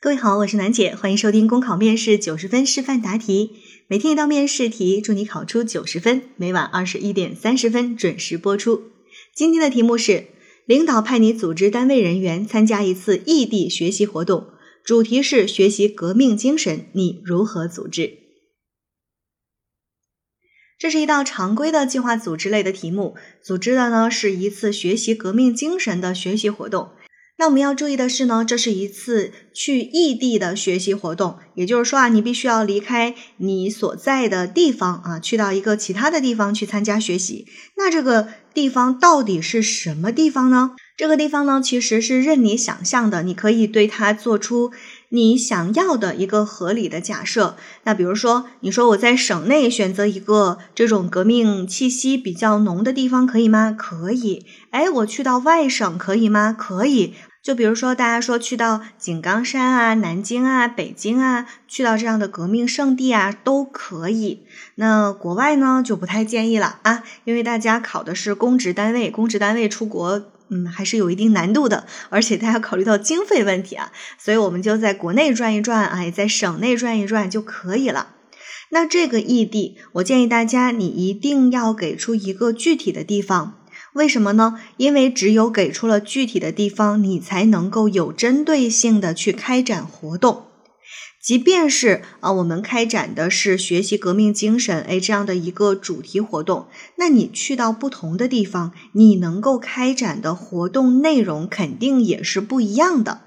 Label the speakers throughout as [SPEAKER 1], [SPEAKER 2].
[SPEAKER 1] 各位好，我是楠姐，欢迎收听公考面试九十分示范答题，每天一道面试题，祝你考出九十分。每晚二十一点三十分准时播出。今天的题目是：领导派你组织单位人员参加一次异地学习活动，主题是学习革命精神，你如何组织？这是一道常规的计划组织类的题目，组织的呢是一次学习革命精神的学习活动。那我们要注意的是呢，这是一次去异地的学习活动，也就是说啊，你必须要离开你所在的地方啊，去到一个其他的地方去参加学习。那这个地方到底是什么地方呢？这个地方呢，其实是任你想象的，你可以对它做出你想要的一个合理的假设。那比如说，你说我在省内选择一个这种革命气息比较浓的地方，可以吗？可以。哎，我去到外省可以吗？可以。就比如说，大家说去到井冈山啊、南京啊、北京啊，去到这样的革命圣地啊，都可以。那国外呢，就不太建议了啊，因为大家考的是公职单位，公职单位出国，嗯，还是有一定难度的，而且大家考虑到经费问题啊，所以我们就在国内转一转，哎，在省内转一转就可以了。那这个异地，我建议大家，你一定要给出一个具体的地方。为什么呢？因为只有给出了具体的地方，你才能够有针对性的去开展活动。即便是啊，我们开展的是学习革命精神，哎，这样的一个主题活动，那你去到不同的地方，你能够开展的活动内容肯定也是不一样的。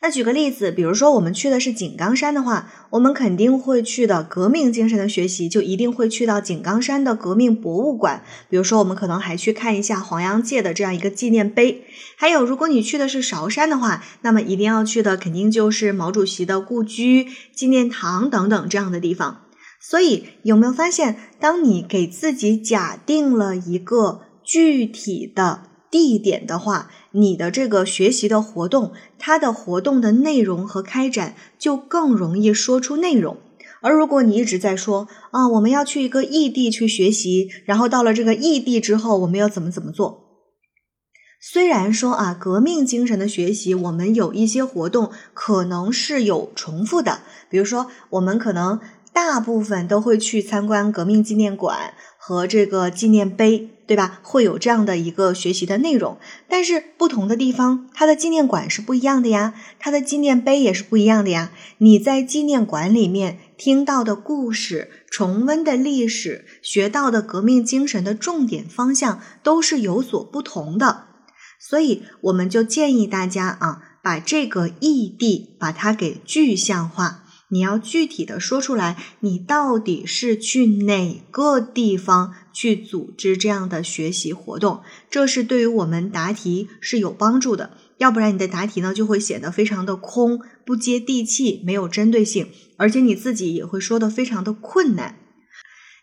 [SPEAKER 1] 那举个例子，比如说我们去的是井冈山的话，我们肯定会去的革命精神的学习，就一定会去到井冈山的革命博物馆。比如说，我们可能还去看一下黄洋界的这样一个纪念碑。还有，如果你去的是韶山的话，那么一定要去的肯定就是毛主席的故居、纪念堂等等这样的地方。所以，有没有发现，当你给自己假定了一个具体的地点的话，你的这个学习的活动，它的活动的内容和开展就更容易说出内容。而如果你一直在说啊，我们要去一个异地去学习，然后到了这个异地之后，我们要怎么怎么做？虽然说啊，革命精神的学习，我们有一些活动可能是有重复的，比如说我们可能大部分都会去参观革命纪念馆和这个纪念碑。对吧？会有这样的一个学习的内容，但是不同的地方，它的纪念馆是不一样的呀，它的纪念碑也是不一样的呀。你在纪念馆里面听到的故事、重温的历史、学到的革命精神的重点方向都是有所不同的，所以我们就建议大家啊，把这个异地把它给具象化。你要具体的说出来，你到底是去哪个地方去组织这样的学习活动？这是对于我们答题是有帮助的。要不然你的答题呢就会显得非常的空，不接地气，没有针对性，而且你自己也会说的非常的困难。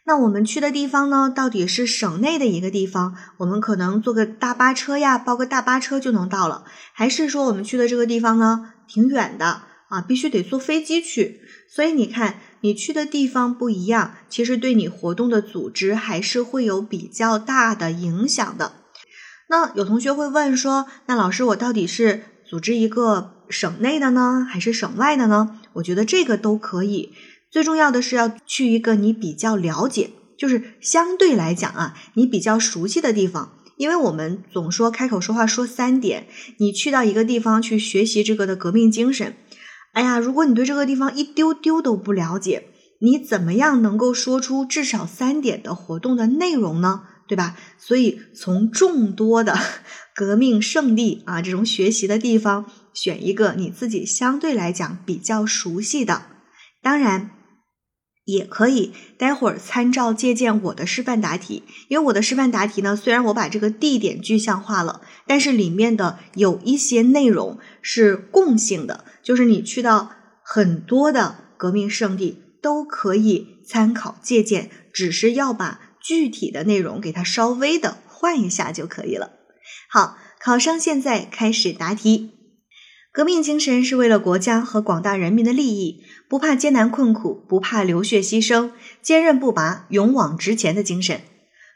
[SPEAKER 1] 那我们去的地方呢，到底是省内的一个地方，我们可能坐个大巴车呀，包个大巴车就能到了，还是说我们去的这个地方呢挺远的？啊，必须得坐飞机去，所以你看，你去的地方不一样，其实对你活动的组织还是会有比较大的影响的。那有同学会问说，那老师，我到底是组织一个省内的呢，还是省外的呢？我觉得这个都可以，最重要的是要去一个你比较了解，就是相对来讲啊，你比较熟悉的地方。因为我们总说开口说话说三点，你去到一个地方去学习这个的革命精神。哎呀，如果你对这个地方一丢丢都不了解，你怎么样能够说出至少三点的活动的内容呢？对吧？所以从众多的 革命圣地啊这种学习的地方，选一个你自己相对来讲比较熟悉的，当然也可以待会儿参照借鉴我的示范答题，因为我的示范答题呢，虽然我把这个地点具象化了，但是里面的有一些内容是共性的。就是你去到很多的革命圣地都可以参考借鉴，只是要把具体的内容给它稍微的换一下就可以了。好，考生现在开始答题。革命精神是为了国家和广大人民的利益，不怕艰难困苦，不怕流血牺牲，坚韧不拔，勇往直前的精神。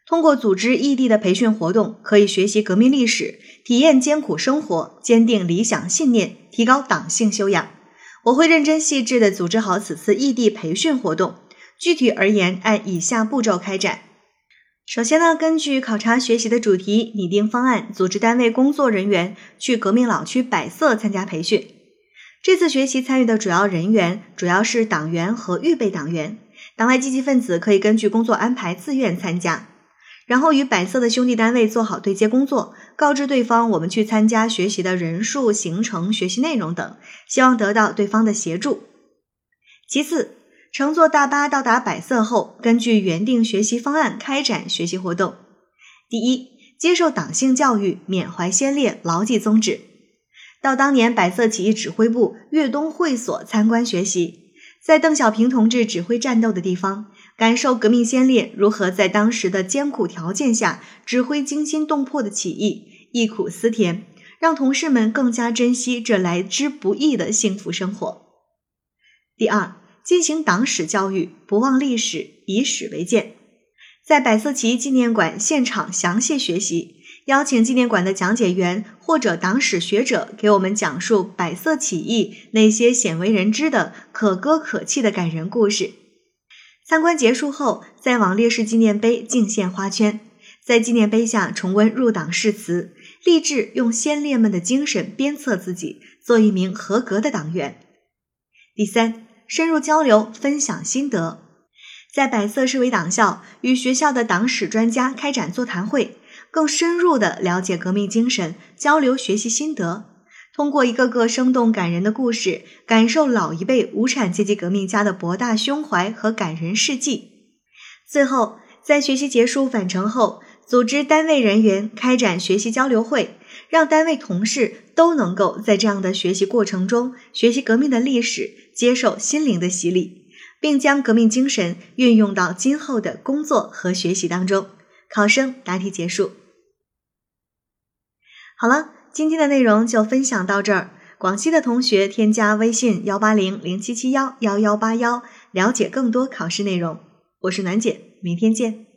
[SPEAKER 1] 通过组织异地的培训活动，可以学习革命历史，体验艰苦生活，坚定理想信念，提高党性修养。我会认真细致地组织好此次异地培训活动。具体而言，按以下步骤开展。首先呢，根据考察学习的主题拟定方案，组织单位工作人员去革命老区百色参加培训。这次学习参与的主要人员主要是党员和预备党员，党外积极分子可以根据工作安排自愿参加。然后与百色的兄弟单位做好对接工作，告知对方我们去参加学习的人数、行程、学习内容等，希望得到对方的协助。其次，乘坐大巴到达百色后，根据原定学习方案开展学习活动。第一，接受党性教育，缅怀先烈，牢记宗旨。到当年百色起义指挥部粤东会所参观学习，在邓小平同志指挥战斗的地方，感受革命先烈如何在当时的艰苦条件下指挥惊心动魄的起义，忆苦思甜，让同事们更加珍惜这来之不易的幸福生活。第二。进行党史教育，不忘历史，以史为鉴。在百色起义纪念馆现场详细学习，邀请纪念馆的讲解员或者党史学者给我们讲述百色起义那些鲜为人知的可歌可泣的感人故事。参观结束后，再往烈士纪念碑敬献花圈，在纪念碑下重温入党誓词，立志用先烈们的精神鞭策自己，做一名合格的党员。第三。深入交流，分享心得，在百色市委党校与学校的党史专家开展座谈会，更深入地了解革命精神，交流学习心得。通过一个个生动感人的故事，感受老一辈无产阶级革命家的博大胸怀和感人事迹。最后，在学习结束返程后，组织单位人员开展学习交流会，让单位同事都能够在这样的学习过程中学习革命的历史，接受心灵的洗礼，并将革命精神运用到今后的工作和学习当中。考生答题结束。好了，今天的内容就分享到这儿。广西的同学添加微信幺八零零七七幺幺幺八幺，了解更多考试内容。我是暖姐，明天见。